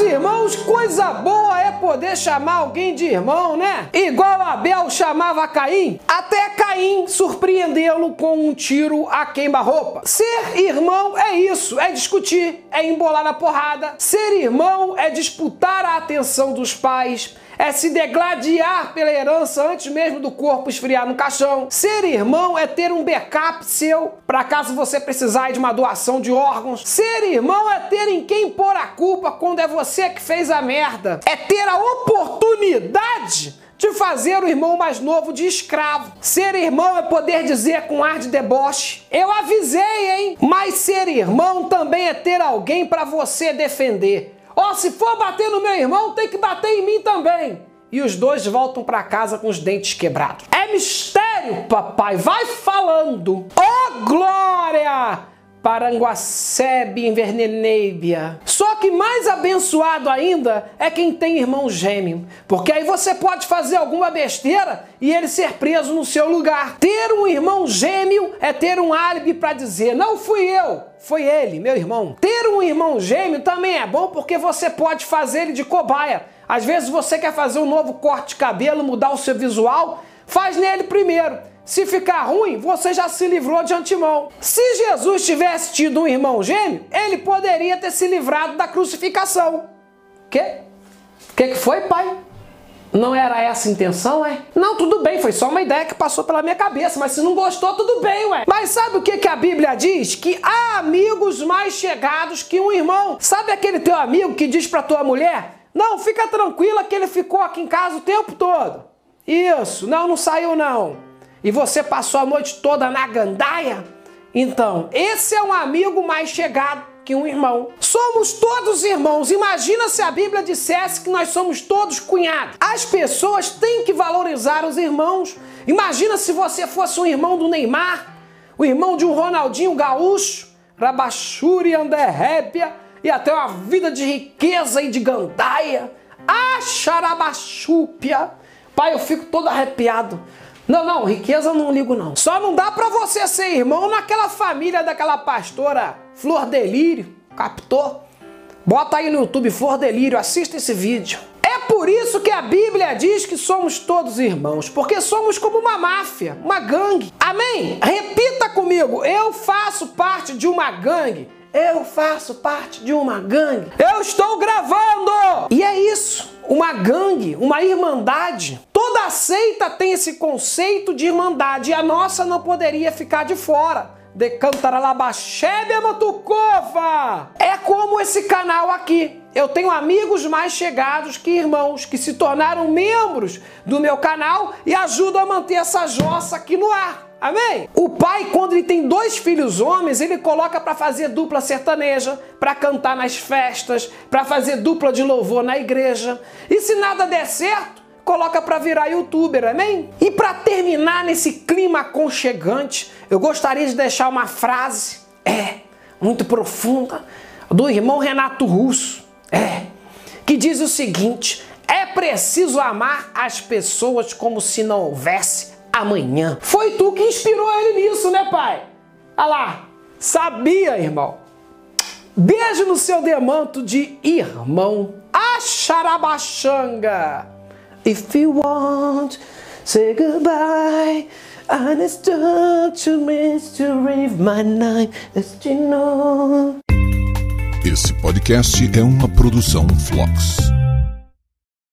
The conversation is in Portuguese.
Irmãos, coisa boa é poder chamar alguém de irmão, né? Igual Abel chamava Caim, até Caim surpreendê-lo com um tiro a queima-roupa. Ser irmão é isso, é discutir, é embolar na porrada. Ser irmão é disputar a atenção dos pais, é se degladiar pela herança antes mesmo do corpo esfriar no caixão. Ser irmão é ter um backup seu para caso você precisar de uma doação de órgãos. Ser irmão é ter em quem pôr a culpa quando é você que fez a merda. É ter a oportunidade de fazer o irmão mais novo de escravo. Ser irmão é poder dizer com ar de deboche: Eu avisei, hein? Mas ser irmão também é ter alguém para você defender. Ó, oh, se for bater no meu irmão, tem que bater em mim também. E os dois voltam para casa com os dentes quebrados. É mistério, papai. Vai falando. Ó, oh, glória! Paranguacebe Inverneneibia. Só que mais abençoado ainda é quem tem irmão gêmeo, porque aí você pode fazer alguma besteira e ele ser preso no seu lugar. Ter um irmão gêmeo é ter um álibi para dizer: não fui eu, foi ele, meu irmão. Ter um irmão gêmeo também é bom porque você pode fazer ele de cobaia. Às vezes você quer fazer um novo corte de cabelo, mudar o seu visual, faz nele primeiro. Se ficar ruim, você já se livrou de antemão. Se Jesus tivesse tido um irmão gêmeo, ele poderia ter se livrado da crucificação. Quê? O que, que foi, pai? Não era essa a intenção, é? Não, tudo bem, foi só uma ideia que passou pela minha cabeça, mas se não gostou, tudo bem, ué. Mas sabe o que, que a Bíblia diz? Que há amigos mais chegados que um irmão. Sabe aquele teu amigo que diz pra tua mulher: Não, fica tranquila que ele ficou aqui em casa o tempo todo. Isso, não, não saiu não e você passou a noite toda na gandaia? Então, esse é um amigo mais chegado que um irmão. Somos todos irmãos. Imagina se a Bíblia dissesse que nós somos todos cunhados. As pessoas têm que valorizar os irmãos. Imagina se você fosse um irmão do Neymar, o irmão de um Ronaldinho Gaúcho, Rabachuri Anderrépia e até uma vida de riqueza e de gandaia. Acharabachúpia. Pai, eu fico todo arrepiado. Não, não, riqueza eu não ligo não. Só não dá para você ser irmão naquela família daquela pastora Flor Delírio, captou? Bota aí no YouTube Flor Delírio, assista esse vídeo. É por isso que a Bíblia diz que somos todos irmãos, porque somos como uma máfia, uma gangue. Amém? Repita comigo, eu faço parte de uma gangue. Eu faço parte de uma gangue. Eu estou gravando! E é isso uma gangue, uma irmandade. Toda seita tem esse conceito de irmandade e a nossa não poderia ficar de fora. De Cantaralabachebe Matucova! É como esse canal aqui. Eu tenho amigos mais chegados que irmãos que se tornaram membros do meu canal e ajudam a manter essa jossa aqui no ar. Amém? O pai, quando ele tem dois filhos homens, ele coloca para fazer dupla sertaneja, para cantar nas festas, para fazer dupla de louvor na igreja. E se nada der certo, coloca para virar youtuber, amém? E para terminar nesse clima aconchegante, eu gostaria de deixar uma frase, é, muito profunda, do irmão Renato Russo, é, que diz o seguinte: é preciso amar as pessoas como se não houvesse amanhã. Foi tu que inspirou ele nisso, né, pai? Olha lá, sabia, irmão. Beijo no seu demanto de irmão. Acharabachanga. If you want, say goodbye. I understood to mystery my name, you know. Esse podcast é uma produção Flux.